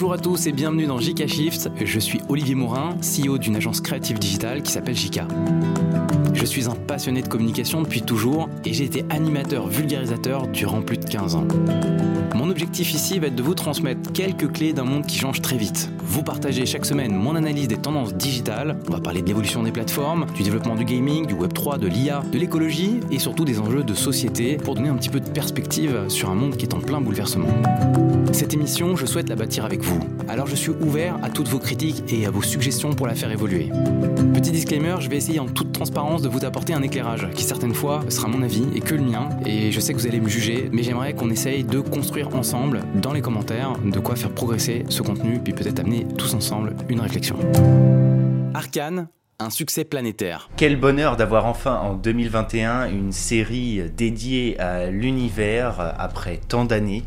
Bonjour à tous et bienvenue dans JK Shift. Je suis Olivier Morin, CEO d'une agence créative digitale qui s'appelle JK. Je suis un passionné de communication depuis toujours et j'ai été animateur vulgarisateur durant plus de 15 ans. Mon objectif ici va être de vous transmettre quelques clés d'un monde qui change très vite. Vous partagez chaque semaine mon analyse des tendances digitales, on va parler de l'évolution des plateformes, du développement du gaming, du Web3, de l'IA, de l'écologie et surtout des enjeux de société pour donner un petit peu de perspective sur un monde qui est en plein bouleversement. Cette émission, je souhaite la bâtir avec vous. Alors je suis ouvert à toutes vos critiques et à vos suggestions pour la faire évoluer. Petit disclaimer, je vais essayer en toute transparence de vous apporter un éclairage qui certaines fois sera mon avis et que le mien. Et je sais que vous allez me juger, mais j'aimerais qu'on essaye de construire ensemble dans les commentaires de quoi faire progresser ce contenu, puis peut-être amener tous ensemble une réflexion. Arcane, un succès planétaire. Quel bonheur d'avoir enfin en 2021 une série dédiée à l'univers après tant d'années.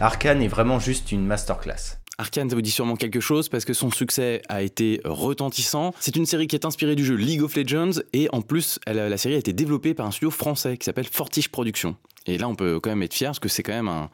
Arcane est vraiment juste une masterclass. Arkane, ça vous dit sûrement quelque chose parce que son succès a été retentissant. C'est une série qui est inspirée du jeu League of Legends et en plus, la série a été développée par un studio français qui s'appelle Fortiche Productions. Et là, on peut quand même être fier parce que c'est quand même un,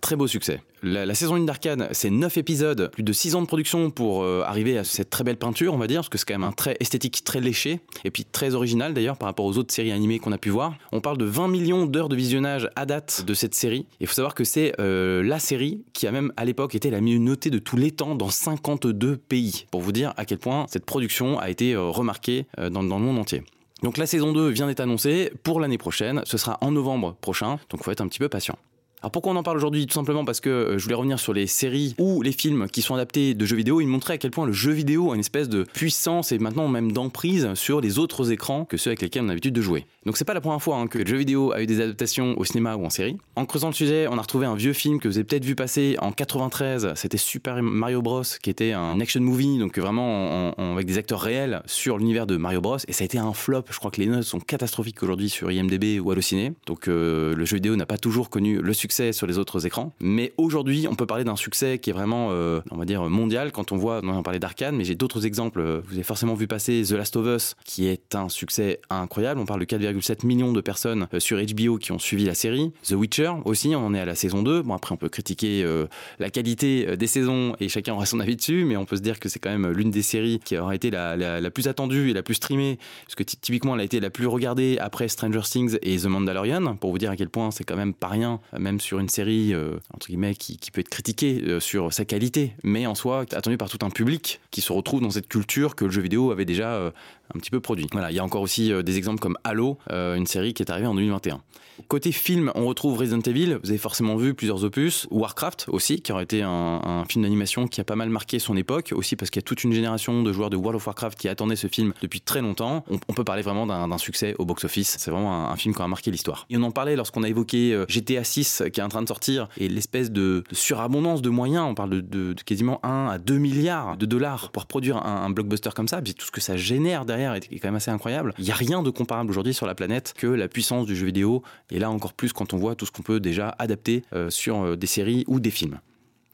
très beau succès. La, saison 1 d'Arcane, c'est 9 épisodes, plus de 6 ans de production pour euh, arriver à cette très belle peinture, on va dire, parce que c'est quand même un trait esthétique très léché, et puis très original d'ailleurs par rapport aux autres séries animées qu'on a pu voir. On parle de 20 millions d'heures de visionnage à date de cette série. Il faut savoir que c'est euh, la série qui a même à l'époque été la mieux notée de tous les temps dans 52 pays, pour vous dire à quel point cette production a été euh, remarquée dans le monde entier. Donc la saison 2 vient d'être annoncée pour l'année prochaine, ce sera en novembre prochain, donc faut être un petit peu patient. Alors pourquoi on en parle aujourd'hui Tout simplement parce que euh, je voulais revenir sur les séries ou les films qui sont adaptés de jeux vidéo. Ils montraient à quel point le jeu vidéo a une espèce de puissance et maintenant même d'emprise sur les autres écrans que ceux avec lesquels on a l'habitude de jouer. Donc c'est pas la première fois hein, que le jeu vidéo a eu des adaptations au cinéma ou en série. En creusant le sujet, on a retrouvé un vieux film que vous avez peut-être vu passer en 93. C'était Super Mario Bros, qui était un action movie, donc vraiment avec des acteurs réels sur l'univers de Mario Bros. Et ça a été un flop. Je crois que les notes sont catastrophiques aujourd'hui sur IMDb ou Allociné. Donc euh, le jeu vidéo n'a pas toujours connu le succès sur les autres écrans. Mais aujourd'hui, on peut parler d'un succès qui est vraiment, euh, on va dire, mondial. Quand on voit, on en parlait d'Arcane, mais j'ai d'autres exemples. Vous avez forcément vu passer The Last of Us, qui est un succès incroyable. On parle de 4, 7 millions de personnes euh, sur HBO qui ont suivi la série. The Witcher aussi, on en est à la saison 2. Bon, après, on peut critiquer euh, la qualité des saisons et chacun aura son avis dessus, mais on peut se dire que c'est quand même l'une des séries qui aura été la, la, plus attendue et la plus streamée, parce que typiquement, elle a été la plus regardée après Stranger Things et The Mandalorian, pour vous dire à quel point c'est quand même pas rien, même sur une série, guillemets, qui, qui, peut être critiquée sur sa qualité, mais en soi, attendue par tout un public qui se retrouve dans cette culture que le jeu vidéo avait déjà un petit peu produit. Voilà, il y a encore aussi euh, des exemples comme Halo, euh, une série qui est arrivée en 2021. Côté film, on retrouve Resident Evil, vous avez forcément vu plusieurs opus, Warcraft aussi, qui aurait été un, film d'animation qui a pas mal marqué son époque, aussi parce qu'il y a toute une génération de joueurs de World of Warcraft qui attendaient ce film depuis très longtemps. On, peut parler vraiment d'un succès au box-office, c'est vraiment un, film qui a marqué l'histoire. Et on en parlait lorsqu'on a évoqué euh, GTA 6 qui est en train de sortir, et l'espèce de, surabondance de moyens, on parle de, quasiment 1 à 2 milliards de dollars pour produire un, blockbuster comme ça, puis tout ce que ça génère derrière est, quand même assez incroyable. Il n'y a rien de comparable aujourd'hui sur la planète que la puissance du jeu vidéo et là encore plus quand on voit tout ce qu'on peut déjà adapter euh, sur euh, des séries ou des films.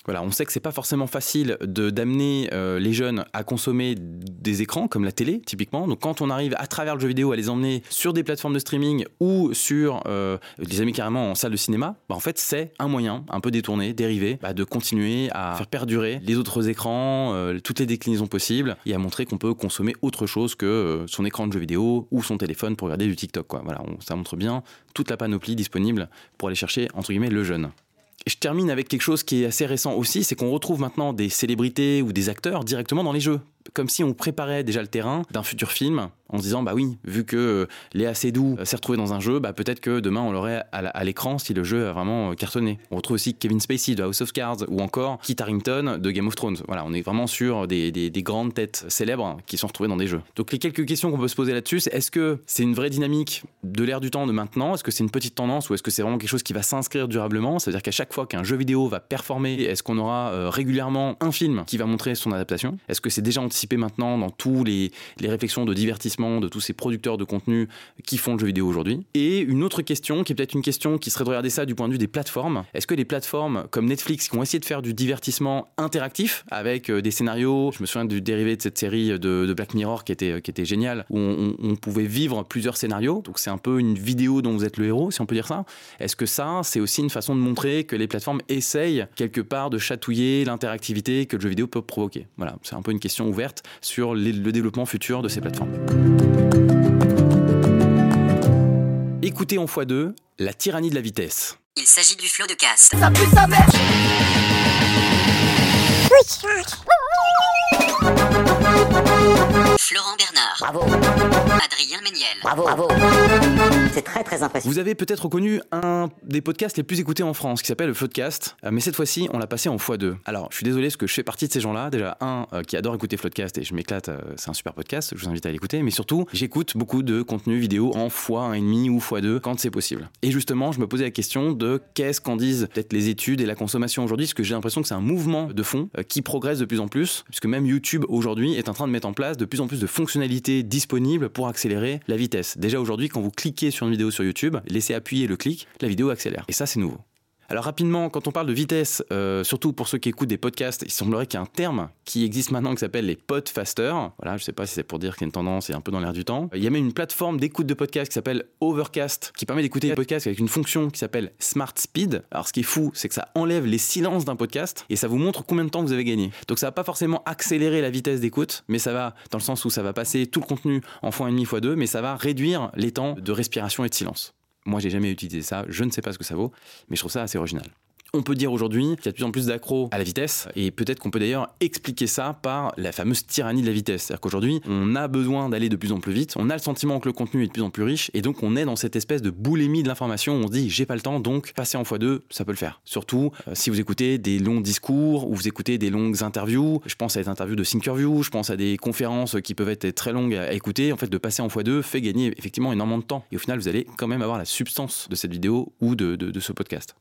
Voilà, on sait que c'est pas forcément facile de d'amener euh, les jeunes à consommer des écrans comme la télé typiquement. Donc quand on arrive à travers le jeu vidéo à les emmener sur des plateformes de streaming ou sur euh, les amis carrément en salle de cinéma, bah, en fait c'est un moyen un peu détourné, dérivé, bah, de continuer à faire perdurer les autres écrans, euh, toutes les déclinaisons possibles et à montrer qu'on peut consommer autre chose que son écran de jeu vidéo ou son téléphone pour regarder du TikTok. Voilà, ça montre bien toute la panoplie disponible pour aller chercher entre guillemets le jeune je termine avec quelque chose qui est assez récent aussi, c'est qu'on retrouve maintenant des célébrités ou des acteurs directement dans les jeux. Comme si on préparait déjà le terrain d'un futur film en se disant bah oui vu que euh, Léa Seydoux euh, s'est retrouvée dans un jeu bah peut-être que demain on l'aurait à l'écran si le jeu a vraiment euh, cartonné. On retrouve aussi Kevin Spacey de House of Cards ou encore Kit Harington de Game of Thrones. Voilà on est vraiment sur des, des, grandes têtes célèbres qui sont retrouvées dans des jeux. Donc les quelques questions qu'on peut se poser là-dessus c'est est-ce que c'est une vraie dynamique de l'ère du temps de maintenant? Est-ce que c'est une petite tendance ou est-ce que c'est vraiment quelque chose qui va s'inscrire durablement? C'est à dire qu'à chaque fois qu'un jeu vidéo va performer est-ce qu'on aura régulièrement un film qui va montrer son adaptation? Est-ce que c'est déjà en anticiper maintenant dans tous les, les réflexions de divertissement de tous ces producteurs de contenu qui font le jeu vidéo aujourd'hui? Et une autre question, qui est peut-être une question qui serait de regarder ça du point de vue des plateformes. Est-ce que les plateformes comme Netflix qui ont essayé de faire du divertissement interactif avec euh, des scénarios, je me souviens du dérivé de cette série de, Black Mirror qui était, qui était génial, où on, on pouvait vivre plusieurs scénarios, donc c'est un peu une vidéo dont vous êtes le héros, si on peut dire ça. Est-ce que ça, c'est aussi une façon de montrer que les plateformes essayent quelque part de chatouiller l'interactivité que le jeu vidéo peut provoquer Voilà, c'est un peu une question ouverte sur le développement futur de ces plateformes. Écoutez en x2 La tyrannie de la vitesse. Il s'agit du flot de casse. Florent Bernard. Bravo, Adrien Méniel. bravo, bravo. C'est très très impressionnant. Vous avez peut-être reconnu un des podcasts les plus écoutés en France qui s'appelle le Floodcast, euh, mais cette fois-ci on l'a passé en x2. Alors je suis désolé parce que je fais partie de ces gens-là. Déjà, un euh, qui adore écouter Floodcast et je m'éclate, euh, c'est un super podcast, je vous invite à l'écouter, mais surtout j'écoute beaucoup de contenu vidéo en x1,5 ou x2 quand c'est possible. Et justement, je me posais la question de qu'est-ce qu'en disent peut-être les études et la consommation aujourd'hui, parce que j'ai l'impression que c'est un mouvement de fond euh, qui progresse de plus en plus, puisque même YouTube aujourd'hui est en train de mettre en place de plus en plus de fonctionnalités disponibles pour accélérer la vitesse. Déjà aujourd'hui, quand vous cliquez sur une vidéo sur YouTube, laissez appuyer le clic, la vidéo accélère. Et ça, c'est nouveau. Alors rapidement, quand on parle de vitesse, euh, surtout pour ceux qui écoutent des podcasts, il semblerait qu'il y ait un terme qui existe maintenant qui s'appelle les podfasters. Voilà, je sais pas si c'est pour dire qu'il y a une tendance et un peu dans l'air du temps. Il y a même une plateforme d'écoute de podcasts qui s'appelle Overcast, qui permet d'écouter les podcasts avec une fonction qui s'appelle Smart Speed. Alors ce qui est fou, c'est que ça enlève les silences d'un podcast et ça vous montre combien de temps vous avez gagné. Donc ça va pas forcément accélérer la vitesse d'écoute, mais ça va dans le sens où ça va passer tout le contenu en x1,5 x2, mais ça va réduire les temps de respiration et de silence. Moi, j'ai jamais utilisé ça, je ne sais pas ce que ça vaut, mais je trouve ça assez original. On peut dire aujourd'hui qu'il y a de plus en plus d'accros à la vitesse, et peut-être qu'on peut d'ailleurs expliquer ça par la fameuse tyrannie de la vitesse. C'est-à-dire qu'aujourd'hui, on a besoin d'aller de plus en plus vite, on a le sentiment que le contenu est de plus en plus riche, et donc on est dans cette espèce de boulimie de l'information où on se dit j'ai pas le temps, donc passer en x2, ça peut le faire. Surtout euh, si vous écoutez des longs discours ou vous écoutez des longues interviews. Je pense à des interviews de Thinkerview, je pense à des conférences qui peuvent être très longues à écouter. En fait, de passer en x2 fait gagner effectivement énormément de temps. Et au final, vous allez quand même avoir la substance de cette vidéo ou de, ce podcast.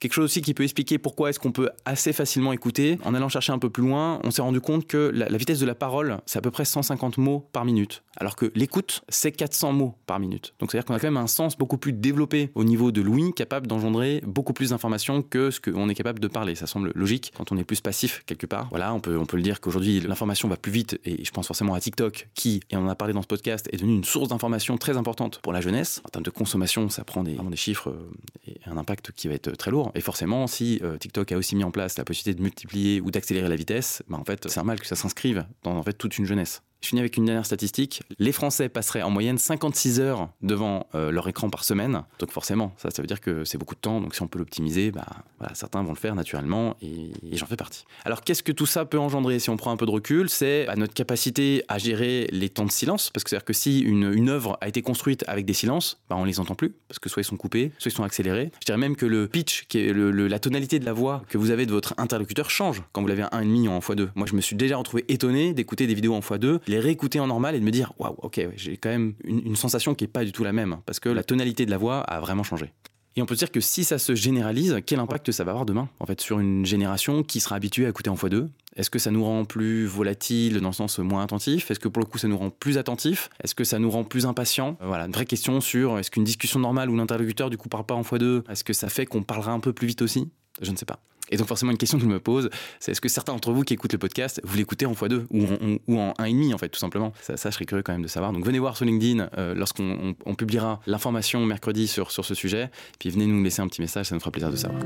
Quelque chose aussi qui peut expliquer pourquoi est-ce qu'on peut assez facilement écouter. En allant chercher un peu plus loin, on s'est rendu compte que la, vitesse de la parole, c'est à peu près 150 mots par minute. Alors que l'écoute, c'est 400 mots par minute. Donc c'est-à-dire qu'on a quand même un sens beaucoup plus développé au niveau de l'ouïe, capable d'engendrer beaucoup plus d'informations que ce qu'on est capable de parler. Ça semble logique quand on est plus passif quelque part. Voilà, on peut, on peut le dire qu'aujourd'hui, l'information va plus vite. Et je pense forcément à TikTok, qui, et on en a parlé dans ce podcast, est devenu une source d'information très importante pour la jeunesse. En termes de consommation, ça prend des, vraiment des chiffres euh, un impact qui va être très lourd. Et forcément, si euh, TikTok a aussi mis en place la possibilité de multiplier ou d'accélérer la vitesse, bah, en fait, c'est normal que ça s'inscrive dans en fait toute une jeunesse. Je finis avec une dernière statistique. Les Français passeraient en moyenne 56 heures devant euh, leur écran par semaine. Donc forcément, ça, ça veut dire que c'est beaucoup de temps. Donc si on peut l'optimiser, bah, voilà, certains vont le faire naturellement et, j'en fais partie. Alors qu'est-ce que tout ça peut engendrer? Si on prend un peu de recul C'est bah, notre capacité à gérer les temps de silence. Parce que c'est-à-dire que si une, œuvre a été construite avec des silences, bah, on les entend plus. Parce que soit ils sont coupés, soit ils sont accélérés. Je dirais même que le pitch, la tonalité de la voix que vous avez de votre interlocuteur change quand vous l'avez un 1,5 en x2. Moi, je me suis déjà retrouvé étonné d'écouter des vidéos en x2, les réécouter en normal et de me dire waouh, ok, j'ai quand même une, sensation qui est pas du tout la même parce que la tonalité de la voix a vraiment changé. Et on peut dire que si ça se généralise, quel impact ça va avoir demain En fait, sur une génération qui sera habituée à écouter en x2 Est-ce que ça nous rend plus volatile dans le sens moins attentif? Est-ce que pour le coup ça nous rend plus attentif? Est-ce que ça nous rend plus impatient? Euh, Voilà, une vraie question sur est-ce qu'une discussion normale où l'interlocuteur du coup parle pas en x2, est-ce que ça fait qu'on parlera un peu plus vite aussi? Je ne sais pas. Et donc forcément une question que je me pose, c'est est-ce que certains d'entre vous qui écoutent le podcast, vous l'écoutez en x2 ou en, ou en 1,5 en fait tout simplement? Ça, je serais curieux quand même de savoir. Donc venez voir sur LinkedIn euh, lorsqu'on on- on publiera l'information mercredi sur, sur ce sujet, puis venez nous laisser un petit message, ça nous fera plaisir de savoir.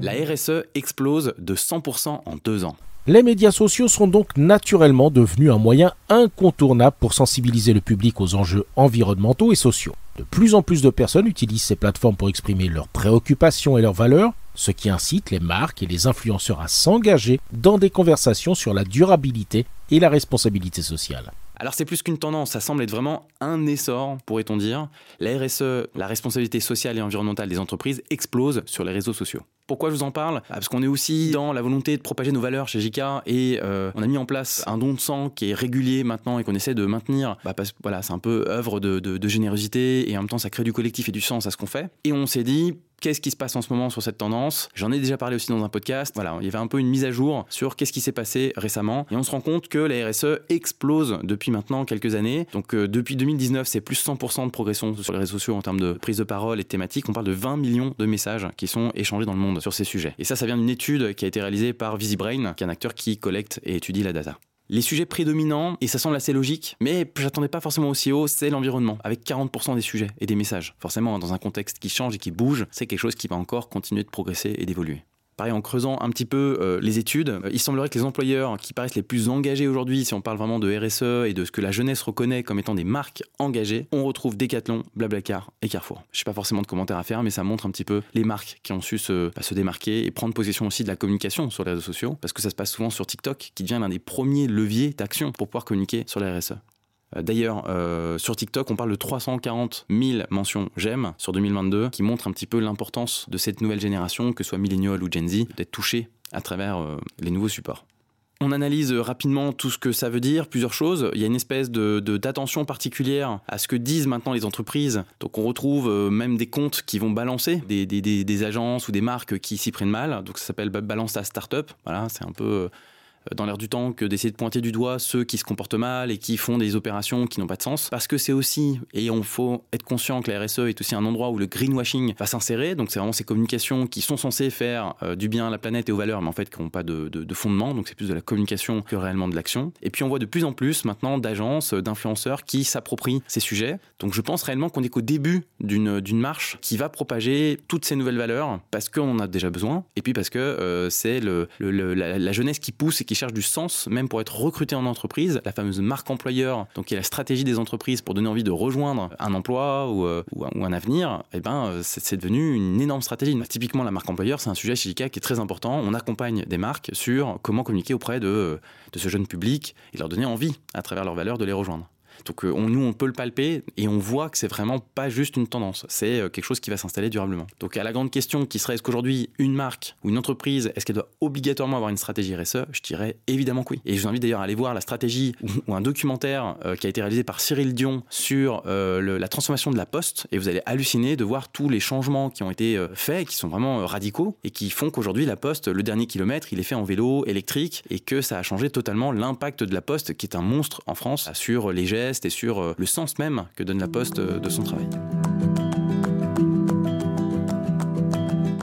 La RSE explose de 100% en deux ans. Les médias sociaux sont donc naturellement devenus un moyen incontournable pour sensibiliser le public aux enjeux environnementaux et sociaux. De plus en plus de personnes utilisent ces plateformes pour exprimer leurs préoccupations et leurs valeurs, ce qui incite les marques et les influenceurs à s'engager dans des conversations sur la durabilité et la responsabilité sociale. Alors c'est plus qu'une tendance, ça semble être vraiment un essor, pourrait-on dire. La RSE, la responsabilité sociale et environnementale des entreprises, explose sur les réseaux sociaux. Pourquoi je vous en parle ah, Parce qu'on est aussi dans la volonté de propager nos valeurs chez JK et euh, on a mis en place un don de sang qui est régulier maintenant et qu'on essaie de maintenir. Bah, parce voilà, c'est un peu œuvre de générosité et en même temps ça crée du collectif et du sens à ce qu'on fait. Et on s'est dit Qu'est-ce qui se passe en ce moment sur cette tendance? J'en ai déjà parlé aussi dans un podcast. Voilà, il y avait un peu une mise à jour sur qu'est-ce qui s'est passé récemment. Et on se rend compte que la RSE explose depuis maintenant quelques années. Donc euh, depuis 2019, c'est plus 100% de progression sur les réseaux sociaux en termes de prise de parole et de thématiques. On parle de 20 millions de messages qui sont échangés dans le monde sur ces sujets. Et ça, ça vient d'une étude qui a été réalisée par VisiBrain, qui est un acteur qui collecte et étudie la data. Les sujets prédominants, et ça semble assez logique, mais j'attendais pas forcément aussi haut, c'est l'environnement, avec 40% des sujets et des messages. Forcément, dans un contexte qui change et qui bouge, c'est quelque chose qui va encore continuer de progresser et d'évoluer. Pareil, en creusant un petit peu euh, les études, euh, il semblerait que les employeurs qui paraissent les plus engagés aujourd'hui, si on parle vraiment de RSE et de ce que la jeunesse reconnaît comme étant des marques engagées, on retrouve Decathlon, Blablacar et Carrefour. Je n'ai pas forcément de commentaires à faire, mais ça montre un petit peu les marques qui ont su se, bah, se démarquer et prendre possession aussi de la communication sur les réseaux sociaux, parce que ça se passe souvent sur TikTok, qui devient l'un des premiers leviers d'action pour pouvoir communiquer sur la RSE. Euh, d'ailleurs, euh, sur TikTok, on parle de 340 000 mentions j'aime sur 2022, qui montrent un petit peu l'importance de cette nouvelle génération, que ce soit millénial ou Gen Z, d'être touchée à travers euh, les nouveaux supports. On analyse rapidement tout ce que ça veut dire, plusieurs choses. Il y a une espèce de d'attention particulière à ce que disent maintenant les entreprises. Donc on retrouve même des comptes qui vont balancer des, des, des agences ou des marques qui s'y prennent mal. Donc ça s'appelle balance ta startup. Voilà, c'est un peu dans l'air du temps que d'essayer de pointer du doigt ceux qui se comportent mal et qui font des opérations qui n'ont pas de sens. Parce que c'est aussi, et on faut être conscient que la RSE est aussi un endroit où le greenwashing va s'insérer. Donc c'est vraiment ces communications qui sont censées faire euh, du bien à la planète et aux valeurs, mais en fait qui n'ont pas de, de, de, fondement. Donc c'est plus de la communication que réellement de l'action. Et puis on voit de plus en plus maintenant d'agences, d'influenceurs qui s'approprient ces sujets. Donc je pense réellement qu'on est qu'au début d'une marche qui va propager toutes ces nouvelles valeurs parce qu'on en a déjà besoin et puis parce que euh, c'est le, la, la jeunesse qui pousse et qui cherche du sens, même pour être recruté en entreprise, la fameuse marque employeur, donc qui est la stratégie des entreprises pour donner envie de rejoindre un emploi ou, euh, un avenir, eh ben, euh, c'est devenu une énorme stratégie. Typiquement, la marque employeur, c'est un sujet chez ICA qui est très important. On accompagne des marques sur comment communiquer auprès de, de ce jeune public et leur donner envie, à travers leurs valeurs, de les rejoindre. Donc euh, on, nous, on peut le palper et on voit que c'est vraiment pas juste une tendance, c'est euh, quelque chose qui va s'installer durablement. Donc à la grande question qui serait est-ce qu'aujourd'hui une marque ou une entreprise, est-ce qu'elle doit obligatoirement avoir une stratégie RSE Je dirais évidemment que oui. Et je vous invite d'ailleurs à aller voir la stratégie ou, un documentaire euh, qui a été réalisé par Cyril Dion sur la transformation de la poste et vous allez halluciner de voir tous les changements qui ont été faits, qui sont vraiment radicaux et qui font qu'aujourd'hui la poste, le dernier kilomètre, il est fait en vélo électrique et que ça a changé totalement l'impact de la poste qui est un monstre en France sur les gestes et sur euh, le sens même que donne la Poste euh, de son travail.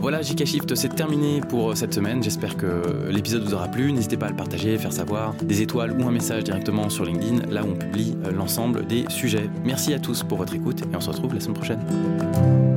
Voilà, JK Shift, c'est terminé pour euh, cette semaine. J'espère que l'épisode vous aura plu. N'hésitez pas à le partager, faire savoir des étoiles ou un message directement sur LinkedIn, là où on publie l'ensemble des sujets. Merci à tous pour votre écoute et on se retrouve la semaine prochaine.